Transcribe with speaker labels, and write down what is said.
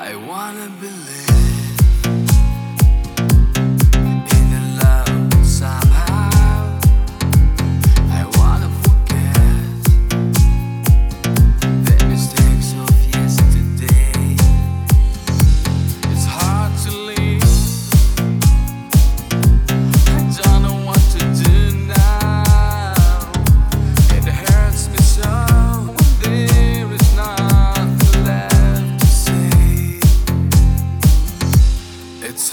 Speaker 1: I wanna believe It's